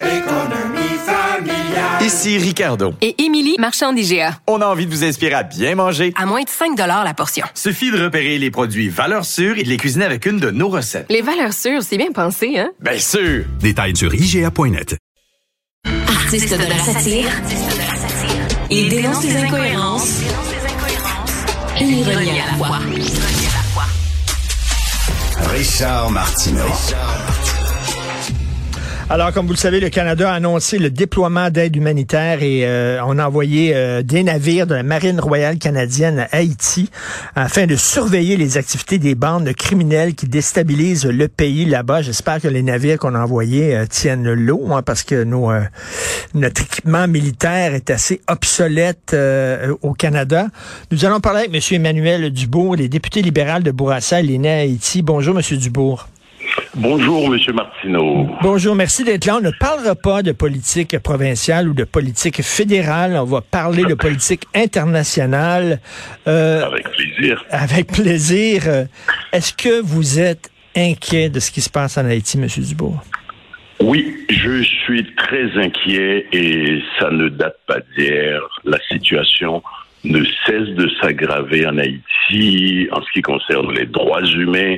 Économie familiale. Ici Ricardo. Et Émilie, marchand d'IGA. On a envie de vous inspirer à bien manger. À moins de 5 la portion. Suffit de repérer les produits valeurs sûres et de les cuisiner avec une de nos recettes. Les valeurs sûres, c'est bien pensé, hein? Bien sûr! Détails sur IGA.net. Artiste de la satire, il dénonce les incohérences et l'ironie à la fois. Richard Martineau. Alors, comme vous le savez, le Canada a annoncé le déploiement d'aide humanitaire et euh, on a envoyé euh, des navires de la Marine royale canadienne à Haïti afin de surveiller les activités des bandes criminelles qui déstabilisent le pays là-bas. J'espère que les navires qu'on a envoyés euh, tiennent l'eau hein, parce que notre équipement militaire est assez obsolète au Canada. Nous allons parler avec M. Emmanuel Dubourg, les députés libéral de Bourassa, il est né à Haïti. Bonjour, M. Dubourg. Bonjour, Monsieur Martineau. Bonjour, merci d'être là. On ne parlera pas de politique provinciale ou de politique fédérale. On va parler de politique internationale. Euh, avec plaisir. Avec plaisir. Est-ce que vous êtes inquiet de ce qui se passe en Haïti, Monsieur Dubourg? Oui, je suis très inquiet et ça ne date pas d'hier. La situation ne cesse de s'aggraver en Haïti en ce qui concerne les droits humains,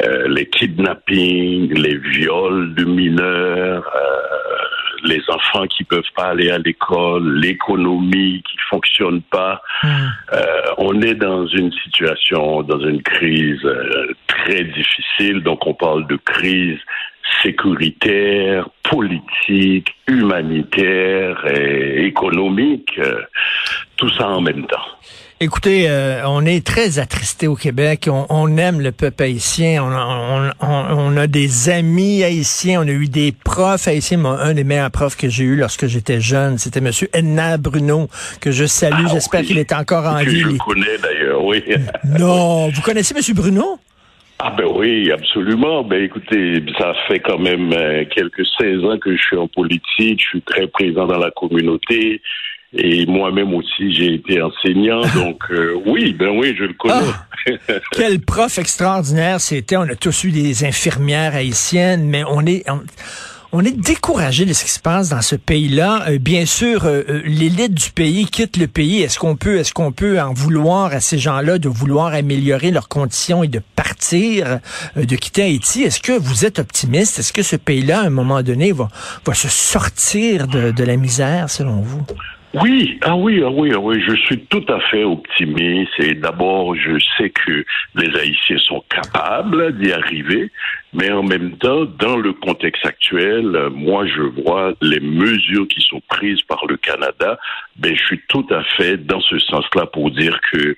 euh, les kidnappings, les viols de mineurs, euh, les enfants qui peuvent pas aller à l'école, l'économie qui fonctionne pas. Hmm. Euh, on est dans une situation, dans une crise très difficile. Donc on parle de crise sécuritaire, politique, humanitaire et économique, tout ça en même temps. Écoutez, euh, on est très attristé au Québec. On, aime le peuple haïtien. On, a des amis haïtiens. On a eu des profs haïtiens. un des meilleurs profs que j'ai eu lorsque j'étais jeune, c'était Monsieur Edna Bruno, que je salue. Ah J'espère qu'il est encore en vie. Je le connais d'ailleurs, oui. non, vous connaissez Monsieur Bruno? Ah ben oui, absolument. Ben écoutez, ça fait quand même euh, quelques 16 ans que je suis en politique, je suis très présent dans la communauté. Et moi-même aussi, j'ai été enseignant, donc euh, oui, ben oui, je le connais. Ah, quel prof extraordinaire c'était. On a tous eu des infirmières haïtiennes, mais on est... On, est découragé de ce qui se passe dans ce pays-là. Euh, bien sûr, euh, l'élite du pays quitte le pays. Est-ce qu'on peut, est-ce qu'on peut en vouloir à ces gens-là de vouloir améliorer leurs conditions et de partir, de quitter Haïti? Est-ce que vous êtes optimiste? Est-ce que ce pays-là, à un moment donné, va, va se sortir de, de la misère, selon vous? Oui, ah oui, ah oui, ah oui, je suis tout à fait optimiste et d'abord je sais que les Haïtiens sont capables d'y arriver, mais en même temps, dans le contexte actuel, moi je vois les mesures qui sont prises par le Canada, ben je suis tout à fait dans ce sens-là pour dire que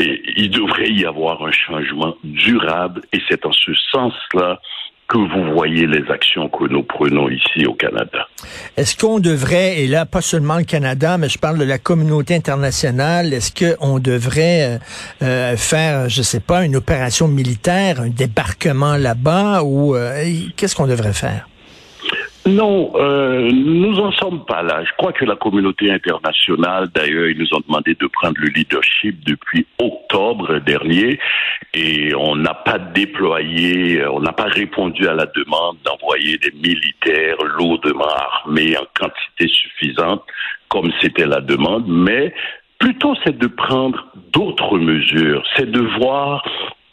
il devrait y avoir un changement durable et c'est en ce sens-là que vous voyez les actions que nous prenons ici au Canada. Est-ce qu'on devrait, et là pas seulement le Canada, mais je parle de la communauté internationale, est-ce qu'on devrait euh, euh, faire, je sais pas, une opération militaire, un débarquement là-bas, ou euh, qu'est-ce qu'on devrait faire? Non, euh, nous en sommes pas là. Je crois que la communauté internationale, d'ailleurs, ils nous ont demandé de prendre le leadership depuis octobre dernier et on n'a pas déployé, on n'a pas répondu à la demande d'envoyer des militaires lourdement armés en quantité suffisante comme c'était la demande, mais plutôt c'est de prendre d'autres mesures, c'est de voir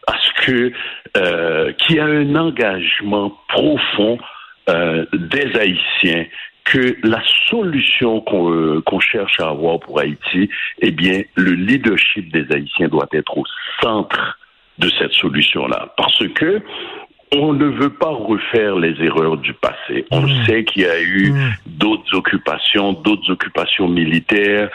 à ce que euh, qu'il y a un engagement profond euh, des Haïtiens que la solution euh, qu'on cherche à avoir pour Haïti, eh bien, le leadership des Haïtiens doit être au centre de cette solution-là. Parce que on ne veut pas refaire les erreurs du passé. On mmh. sait qu'il y a eu Mmh. d'autres occupations, d'autres occupations militaires.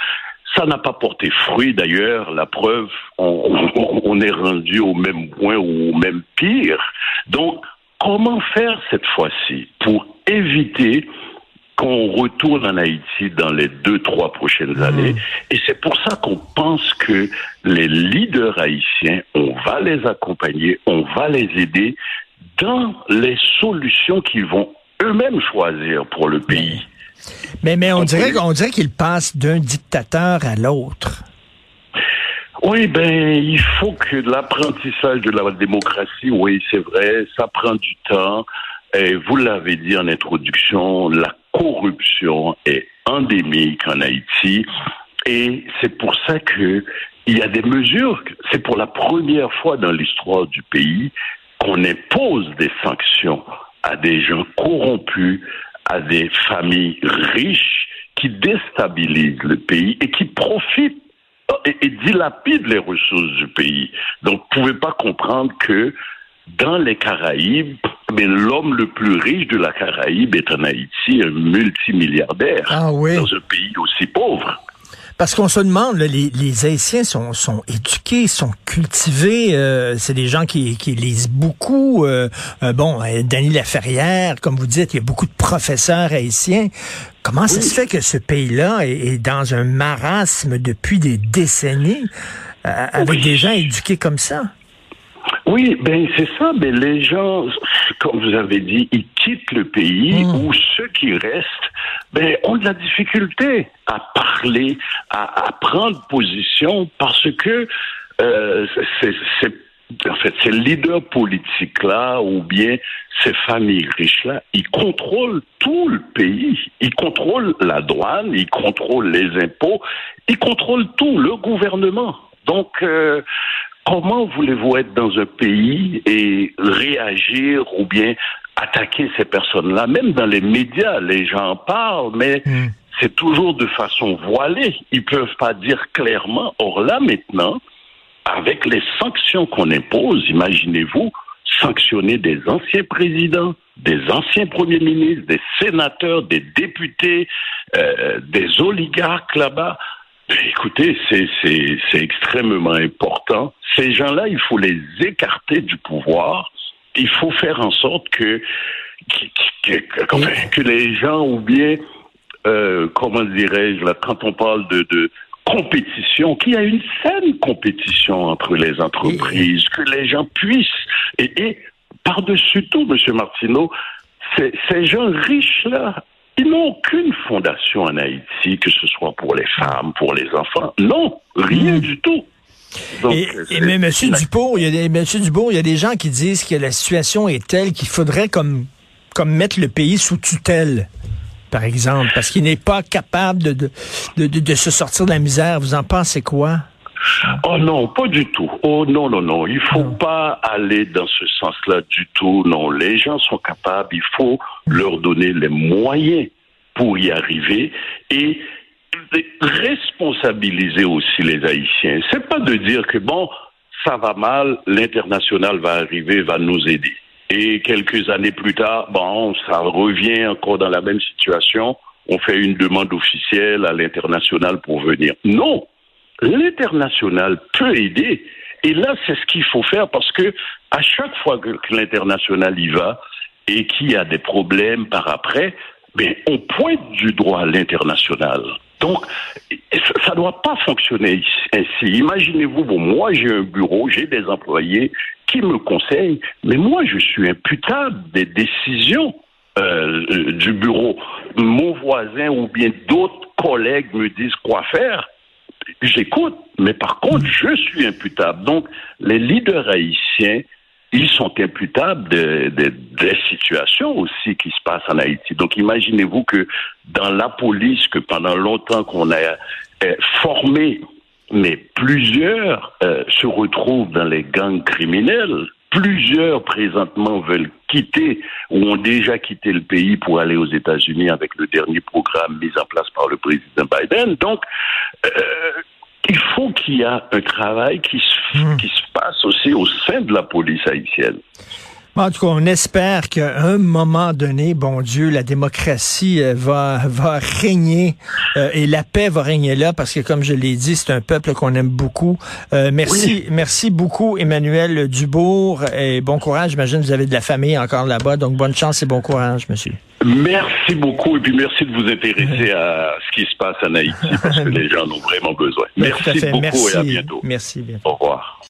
Ça n'a pas porté fruit d'ailleurs. La preuve, on, on- on est rendu au même point ou au même pire. Donc, comment faire cette fois-ci pour éviter qu'on retourne en Haïti dans les deux, trois prochaines années. Et c'est pour ça qu'on pense que les leaders haïtiens, on va les accompagner, on va les aider dans les solutions qu'ils vont eux-mêmes choisir pour le pays. Mais, mais on dirait, on dirait qu'il passe d'un dictateur à l'autre. Oui, ben, il faut que l'apprentissage de la démocratie, oui, c'est vrai, ça prend du temps. Et vous l'avez dit en introduction, la corruption est endémique en Haïti. Et c'est pour ça que il y a des mesures. C'est pour la première fois dans l'histoire du pays qu'on impose des sanctions à des gens corrompus, à des familles riches qui déstabilisent le pays et qui profitent et, et dilapident les ressources du pays. Donc, vous ne pouvez pas comprendre que dans les Caraïbes, mais l'homme le plus riche de la Caraïbe est en Haïti, un multimilliardaire, Ah oui. dans un pays aussi pauvre. Parce qu'on se demande, là, les, les Haïtiens sont, sont éduqués, sont cultivés. euh, c'est des gens qui, qui lisent beaucoup. euh, euh, bon, euh, Denis Laferrière, comme vous dites, il y a beaucoup de professeurs haïtiens. Comment ça se fait que ce pays-là est, est dans un marasme depuis des décennies euh, avec des gens éduqués comme ça? Oui, ben c'est ça. Mais les gens, comme vous avez dit, ils quittent le pays Mm. ou ceux qui restent, ben ont de la difficulté à parler, à, à prendre position parce que euh, c'est en fait, ces leaders politiques-là, ou bien ces familles riches-là, ils contrôlent tout le pays. Ils contrôlent la douane, ils contrôlent les impôts, ils contrôlent tout, le gouvernement. Donc, euh, comment voulez-vous être dans un pays et réagir ou bien attaquer ces personnes-là? Même dans les médias, les gens en parlent, mais Mm. c'est toujours de façon voilée. Ils peuvent pas dire clairement. Or là, maintenant, avec les sanctions qu'on impose, imaginez-vous, sanctionner des anciens présidents, des anciens premiers ministres, des sénateurs, des députés, euh, des oligarques là-bas. Écoutez, c'est, extrêmement important. Ces gens-là, il faut les écarter du pouvoir. Il faut faire en sorte que, que, que- que- enfin, que les gens, ou bien, euh, comment dirais-je, quand on parle de, de compétition, qu'il y a une saine compétition entre les entreprises, que les gens puissent, et, et par-dessus tout, M. Martineau, ces, ces gens riches-là, ils n'ont aucune fondation en Haïti, que ce soit pour les femmes, pour les enfants. Non, rien du tout. Donc, Et, euh, et mais Monsieur Dubourg, il y a des, Monsieur il y a des gens qui disent que la situation est telle qu'il faudrait comme, comme mettre le pays sous tutelle, par exemple, parce qu'il n'est pas capable de, de, de, de- de se sortir de la misère. Vous en pensez quoi? Oh non, pas du tout. Oh non, non, non. Il faut pas aller dans ce sens-là du tout. Non, les gens sont capables. Il faut leur donner les moyens pour y arriver et responsabiliser aussi les Haïtiens. C'est pas de dire que bon, ça va mal, l'international va arriver, va nous aider. Et quelques années plus tard, bon, ça revient encore dans la même situation. On fait une demande officielle à l'international pour venir. Non, l'international peut aider. Et là, c'est ce qu'il faut faire parce que à chaque fois que, l'international y va et qu'il y a des problèmes par après, ben, on pointe du droit à l'international. Donc, ça ne doit pas fonctionner ainsi. Imaginez-vous, bon, moi j'ai un bureau, j'ai des employés qui me conseillent, mais moi je suis imputable des décisions euh, du bureau. Mon voisin ou bien d'autres collègues me disent quoi faire. J'écoute, mais par contre, je suis imputable. Donc, les leaders haïtiens, ils sont imputables de- de- des situations aussi qui se passent en Haïti. Donc, imaginez-vous que dans la police, que pendant longtemps qu'on a euh, formé, mais plusieurs euh, se retrouvent dans les gangs criminels. Plusieurs présentement veulent quitter ou ont déjà quitté le pays pour aller aux États-Unis avec le dernier programme mis en place par le président Biden. Donc, euh, il faut qu'il y ait un travail qui se, qui se passe aussi au sein de la police haïtienne. En tout cas, on espère qu'à un moment donné, bon Dieu, la démocratie euh, va, va régner euh, et la paix va régner là parce que, comme je l'ai dit, c'est un peuple qu'on aime beaucoup. Euh, merci, merci beaucoup, Emmanuel Dubourg, et bon courage. J'imagine que vous avez de la famille encore là-bas, donc bonne chance et bon courage, monsieur. Merci beaucoup et puis merci de vous intéresser à ce qui se passe en Haïti parce que les gens en ont vraiment besoin. Merci beaucoup Merci. et à bientôt. Merci. bientôt. Au revoir.